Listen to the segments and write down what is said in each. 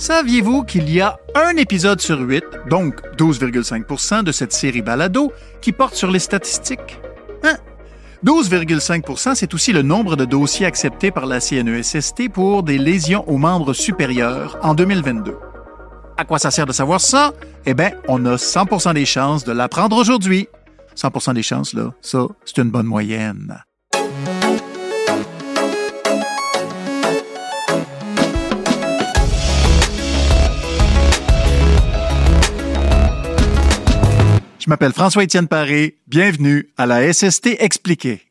Saviez-vous qu'il y a un épisode sur huit, donc 12,5% de cette série balado, qui porte sur les statistiques? Hein? 12,5% c'est aussi le nombre de dossiers acceptés par la CNESST pour des lésions aux membres supérieurs en 2022. À quoi ça sert de savoir ça? Eh bien, on a 100% des chances de l'apprendre aujourd'hui. 100% des chances, là, ça, c'est une bonne moyenne. Je m'appelle François-Étienne Paré. Bienvenue à la SST expliquée.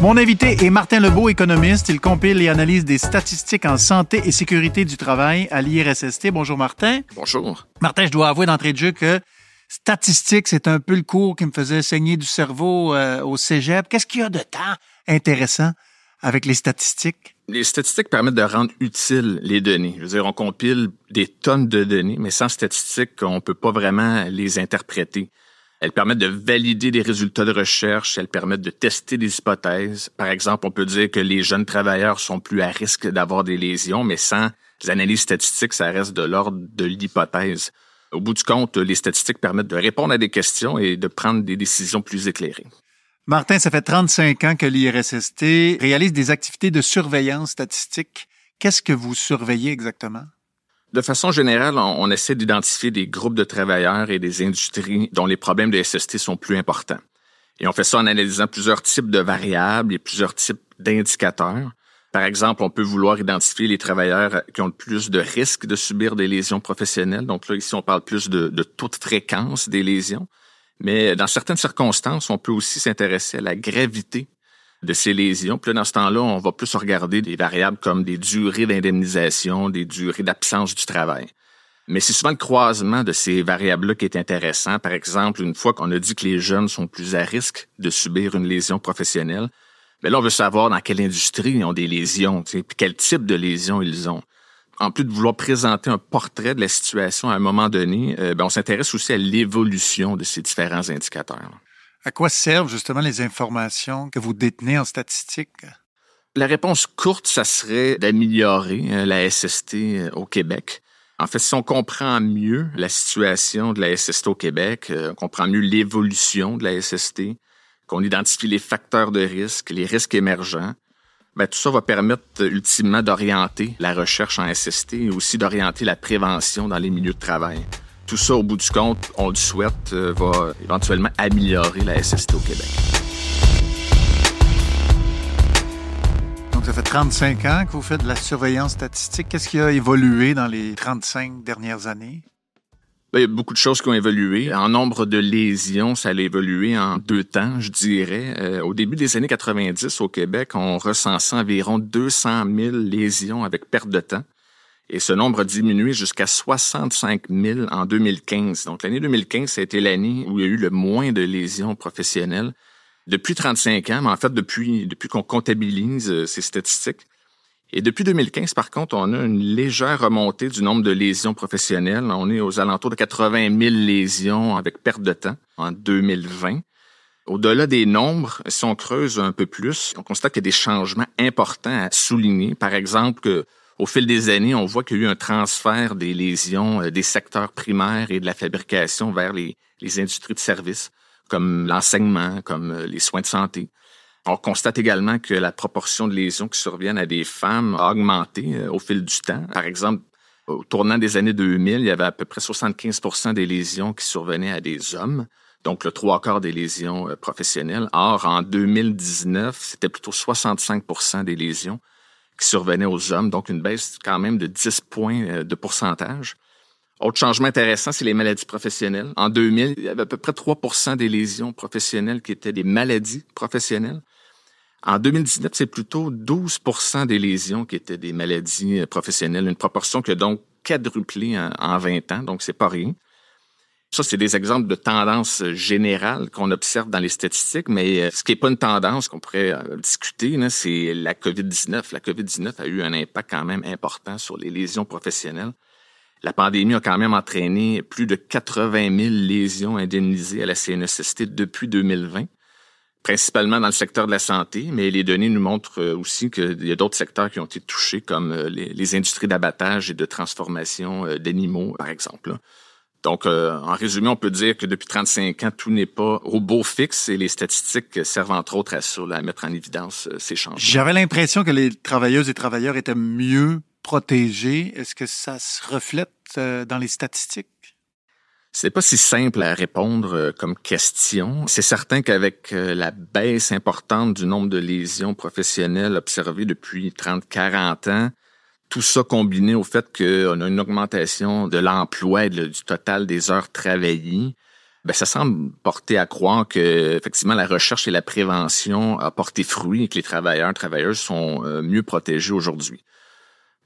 Mon invité est Martin Lebeau, économiste. Il compile et analyse des statistiques en santé et sécurité du travail à l'IRSST. Bonjour Martin. Bonjour. Martin, je dois avouer d'entrée de jeu que statistiques, c'est un peu le cours qui me faisait saigner du cerveau euh, au cégep. Qu'est-ce qu'il y a de tant intéressant avec les statistiques? Les statistiques permettent de rendre utiles les données. Je veux dire, on compile des tonnes de données, mais sans statistiques, on peut pas vraiment les interpréter. Elles permettent de valider des résultats de recherche, elles permettent de tester des hypothèses. Par exemple, on peut dire que les jeunes travailleurs sont plus à risque d'avoir des lésions, mais sans les analyses statistiques, ça reste de l'ordre de l'hypothèse. Au bout du compte, les statistiques permettent de répondre à des questions et de prendre des décisions plus éclairées. Martin, ça fait 35 ans que l'IRSST réalise des activités de surveillance statistique. Qu'est-ce que vous surveillez exactement? De façon générale, on, essaie d'identifier des groupes de travailleurs et des industries dont les problèmes de SST sont plus importants. Et on fait ça en analysant plusieurs types de variables et plusieurs types d'indicateurs. Par exemple, on peut vouloir identifier les travailleurs qui ont le plus de risques de subir des lésions professionnelles. Donc là, ici, on parle plus de, de taux de fréquence des lésions. Mais dans certaines circonstances, on peut aussi s'intéresser à la gravité de ces lésions. Puis là, dans ce temps-là, on va plus regarder des variables comme des durées d'indemnisation, des durées d'absence du travail. Mais c'est souvent le croisement de ces variables-là qui est intéressant. Par exemple, une fois qu'on a dit que les jeunes sont plus à risque de subir une lésion professionnelle, mais ben là, on veut savoir dans quelle industrie ils ont des lésions, puis quel type de lésions ils ont en plus de vouloir présenter un portrait de la situation à un moment donné, euh, ben, on s'intéresse aussi à l'évolution de ces différents indicateurs. À quoi servent justement les informations que vous détenez en statistique? La réponse courte, ça serait d'améliorer euh, la SST euh, au Québec. En fait, si on comprend mieux la situation de la SST au Québec, on comprend mieux l'évolution de la SST, qu'on identifie les facteurs de risque, les risques émergents, ben, tout ça va permettre euh, ultimement d'orienter la recherche en SST et aussi d'orienter la prévention dans les milieux de travail. Tout ça, au bout du compte, on le souhaite, euh, va éventuellement améliorer la SST au Québec. Donc, ça fait 35 ans que vous faites de la surveillance statistique. Qu'est-ce qui a évolué dans les 35 dernières années? Ben, il y a beaucoup de choses qui ont évolué. En nombre de lésions, ça a évolué en deux temps, je dirais. Euh, au début des années 90, au Québec, on recensait environ 200 000 lésions avec perte de temps. Et ce nombre a diminué jusqu'à 65 000 en 2015. Donc, l'année 2015, ça a été l'année où il y a eu le moins de lésions professionnelles. Depuis 35 ans, mais en fait, depuis, depuis qu'on comptabilise euh, ces statistiques, et depuis 2015, par contre, on a une légère remontée du nombre de lésions professionnelles. On est aux alentours de 80 000 lésions avec perte de temps en 2020. Au-delà des nombres, si on creuse un peu plus, on constate qu'il y a des changements importants à souligner. Par exemple, que, au fil des années, on voit qu'il y a eu un transfert des lésions euh, des secteurs primaires et de la fabrication vers les, les industries de services, comme l'enseignement, comme euh, les soins de santé. On constate également que la proportion de lésions qui surviennent à des femmes a augmenté euh, au fil du temps. Par exemple, au tournant des années 2000, il y avait à peu près 75% des lésions qui survenaient à des hommes, donc le trois quarts des lésions euh, professionnelles. Or, en 2019, c'était plutôt 65% des lésions qui survenaient aux hommes, donc une baisse quand même de 10 points euh, de pourcentage. Autre changement intéressant, c'est les maladies professionnelles. En 2000, il y avait à peu près 3% des lésions professionnelles qui étaient des maladies professionnelles. En 2019, c'est plutôt 12% des lésions qui étaient des maladies euh, professionnelles, une proportion qui a donc quadruplé en, 20 ans, donc c'est pas rien. Ça, c'est des exemples de tendances générales qu'on observe dans les statistiques, mais euh, ce qui n'est pas une tendance qu'on pourrait euh, discuter, c'est la COVID-19. La COVID-19 a eu un impact quand même important sur les lésions professionnelles. La pandémie a quand même entraîné plus de 80 000 lésions indemnisées à la CNSST depuis 2020. Principalement dans le secteur de la santé, mais les données nous montrent euh, aussi qu'il y a d'autres secteurs qui ont été touchés, comme euh, les, industries d'abattage et de transformation euh, d'animaux, par exemple. Donc, en résumé, on peut dire que depuis 35 ans, tout n'est pas au beau fixe et les statistiques servent entre autres à ça, à mettre en évidence ces changements. J'avais l'impression que les travailleuses et travailleurs étaient mieux protégés. Est-ce que ça se reflète dans les statistiques? C'est pas si simple à répondre euh, comme question. C'est certain qu'avec euh, la baisse importante du nombre de lésions professionnelles observées depuis 30-40 ans, tout ça combiné au fait qu'on a une augmentation de l'emploi et du total des heures travaillées, ben ça semble porter à croire que effectivement la recherche et la prévention a porté fruit et que les travailleurs travailleuses sont euh, mieux protégés aujourd'hui.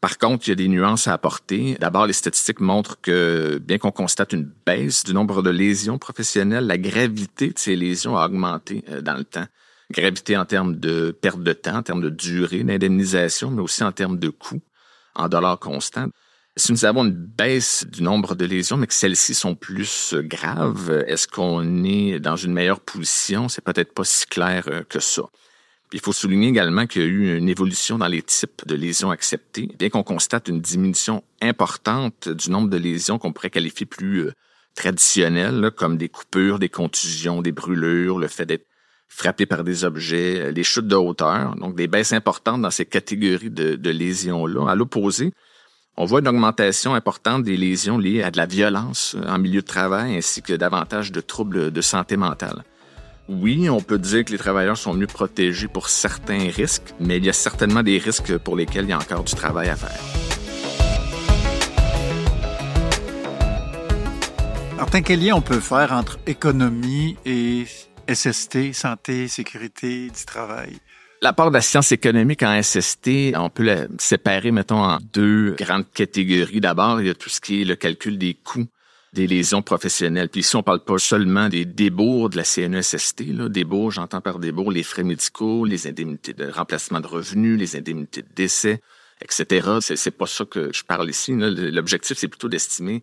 Par contre, il y a des nuances à apporter. D'abord, les statistiques montrent que bien qu'on constate une baisse du nombre de lésions professionnelles, la gravité de ces lésions a augmenté euh, dans le temps. Gravité en termes de perte de temps, en termes de durée d'indemnisation, mais aussi en termes de coûts en dollars constants. Si nous avons une baisse du nombre de lésions, mais que celles-ci sont plus graves, est-ce qu'on est dans une meilleure position? C'est peut-être pas si clair euh, que ça. Il faut souligner également qu'il y a eu une évolution dans les types de lésions acceptées, bien qu'on constate une diminution importante du nombre de lésions qu'on pourrait qualifier plus euh, traditionnelles, comme des coupures, des contusions, des brûlures, le fait d'être frappé par des objets, euh, les chutes de hauteur, donc des baisses importantes dans ces catégories de, de lésions-là. À l'opposé, on voit une augmentation importante des lésions liées à de la violence euh, en milieu de travail ainsi que davantage de troubles de santé mentale. Oui, on peut dire que les travailleurs sont mieux protégés pour certains risques, mais il y a certainement des risques pour lesquels il y a encore du travail à faire. Martin, quel lien on peut faire entre économie et SST, santé, sécurité du travail? La part de la science économique en SST, on peut la séparer, mettons, en deux grandes catégories. D'abord, il y a tout ce qui est le calcul des coûts des lésions professionnelles. Puis ici, on parle pas seulement des débours de la CNESST. Là. Débours, j'entends par débours les frais médicaux, les indemnités de remplacement de revenus, les indemnités de décès, etc. C'est, pas ça que je parle ici. L'objectif, c'est plutôt d'estimer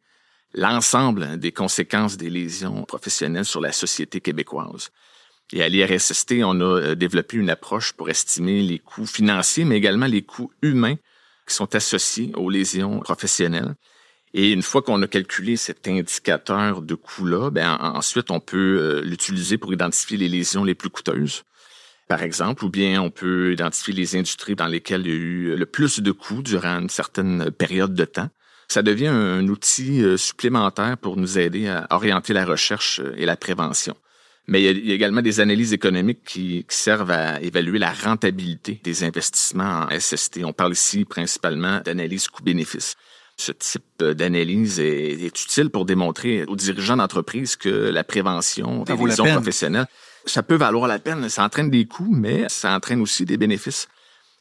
l'ensemble des conséquences des lésions professionnelles sur la société québécoise. Et à l'IRSST, on a euh, développé une approche pour estimer les coûts financiers, mais également les coûts humains qui sont associés aux lésions professionnelles. Et une fois qu'on a calculé cet indicateur de coût-là, ben ensuite on peut euh, l'utiliser pour identifier les lésions les plus coûteuses, par exemple, ou bien on peut identifier les industries dans lesquelles il y a eu le plus de coûts durant une certaine période de temps. Ça devient un outil euh, supplémentaire pour nous aider à orienter la recherche euh, et la prévention. Mais il y a également des analyses économiques qui, qui, servent à évaluer la rentabilité des investissements en SST. On parle ici principalement d'analyse coût-bénéfice. Ce type d'analyse est, utile pour démontrer aux dirigeants d'entreprise que la prévention des lésions professionnelles, ça peut valoir la peine. Ça entraîne des coûts, mais ça entraîne aussi des bénéfices.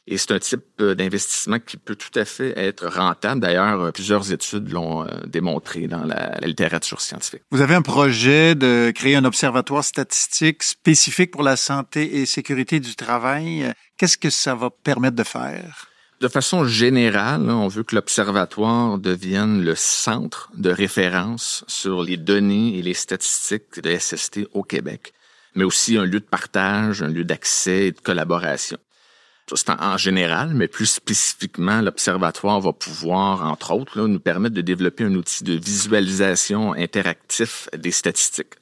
Et c'est un type d'investissement qui peut tout à fait être rentable. D'ailleurs, plusieurs études l'ont euh, démontré dans la, littérature scientifique. Vous avez un projet de créer un observatoire statistique spécifique pour la santé et sécurité du travail. Qu'est-ce que ça va permettre de faire? De façon générale, on veut que l'Observatoire devienne le centre de référence sur les données et les statistiques de SST au Québec, mais aussi un lieu de partage, un lieu d'accès et de collaboration. C'est en général, mais plus spécifiquement, l'Observatoire va pouvoir, entre autres, nous permettre de développer un outil de visualisation interactif des statistiques.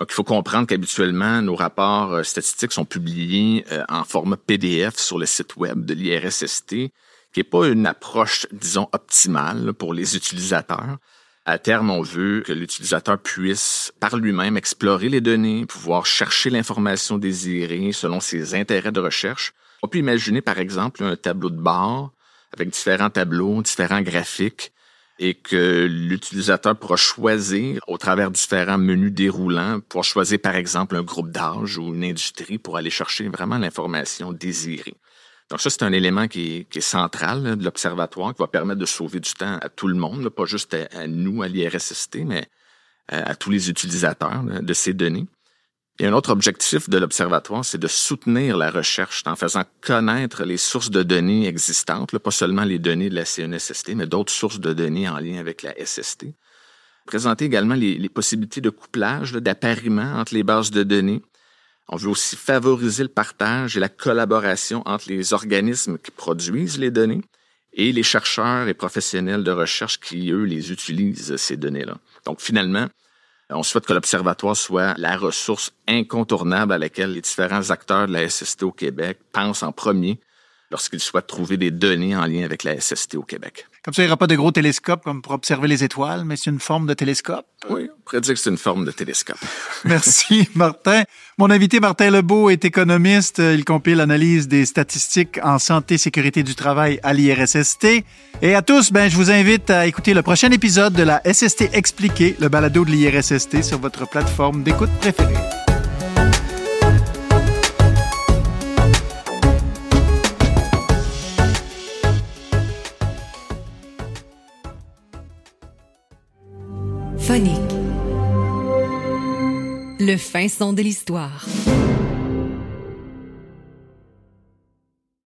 Donc, il faut comprendre qu'habituellement, nos rapports euh, statistiques sont publiés euh, en format PDF sur le site web de l'IRSST, qui n'est pas une approche, disons, optimale pour les utilisateurs. À terme, on veut que l'utilisateur puisse par lui-même explorer les données, pouvoir chercher l'information désirée selon ses intérêts de recherche. On peut imaginer, par exemple, un tableau de bord avec différents tableaux, différents graphiques, et que l'utilisateur pourra choisir au travers différents menus déroulants, pour choisir par exemple un groupe d'âge ou une industrie pour aller chercher vraiment l'information désirée. Donc ça, c'est un élément qui est, central de l'observatoire, qui va permettre de sauver du temps à tout le monde, pas juste à, nous, à l'IRSST, mais euh, à tous les utilisateurs de ces données. Et un autre objectif de l'Observatoire, c'est de soutenir la recherche en faisant connaître les sources de données existantes, pas seulement les données de la CNSST, mais d'autres sources de données en lien avec la SST. Présenter également les, possibilités de couplage, d'appariement entre les bases de données. On veut aussi favoriser le partage et la collaboration entre les organismes qui produisent les données et les chercheurs et professionnels de recherche qui, eux, les utilisent, ces données-là. Donc, finalement, on souhaite que l'Observatoire soit la ressource incontournable à laquelle les différents acteurs de la SST au Québec pensent en premier lorsqu'ils souhaitent trouver des données en lien avec la SST au Québec. Comme ça, il n'y aura pas de gros télescopes comme pour observer les étoiles, mais c'est une forme de télescope. Oui, on pourrait dire que c'est une forme de télescope. Merci, Martin. Mon invité, Martin Lebeau, est économiste. Il compile l'analyse des statistiques en santé sécurité du travail à l'IRSST. Et à tous, ben, je vous invite à écouter le prochain épisode de la SST Expliqué, le balado de l'IRSST sur votre plateforme d'écoute préférée. Le fin son de l'histoire.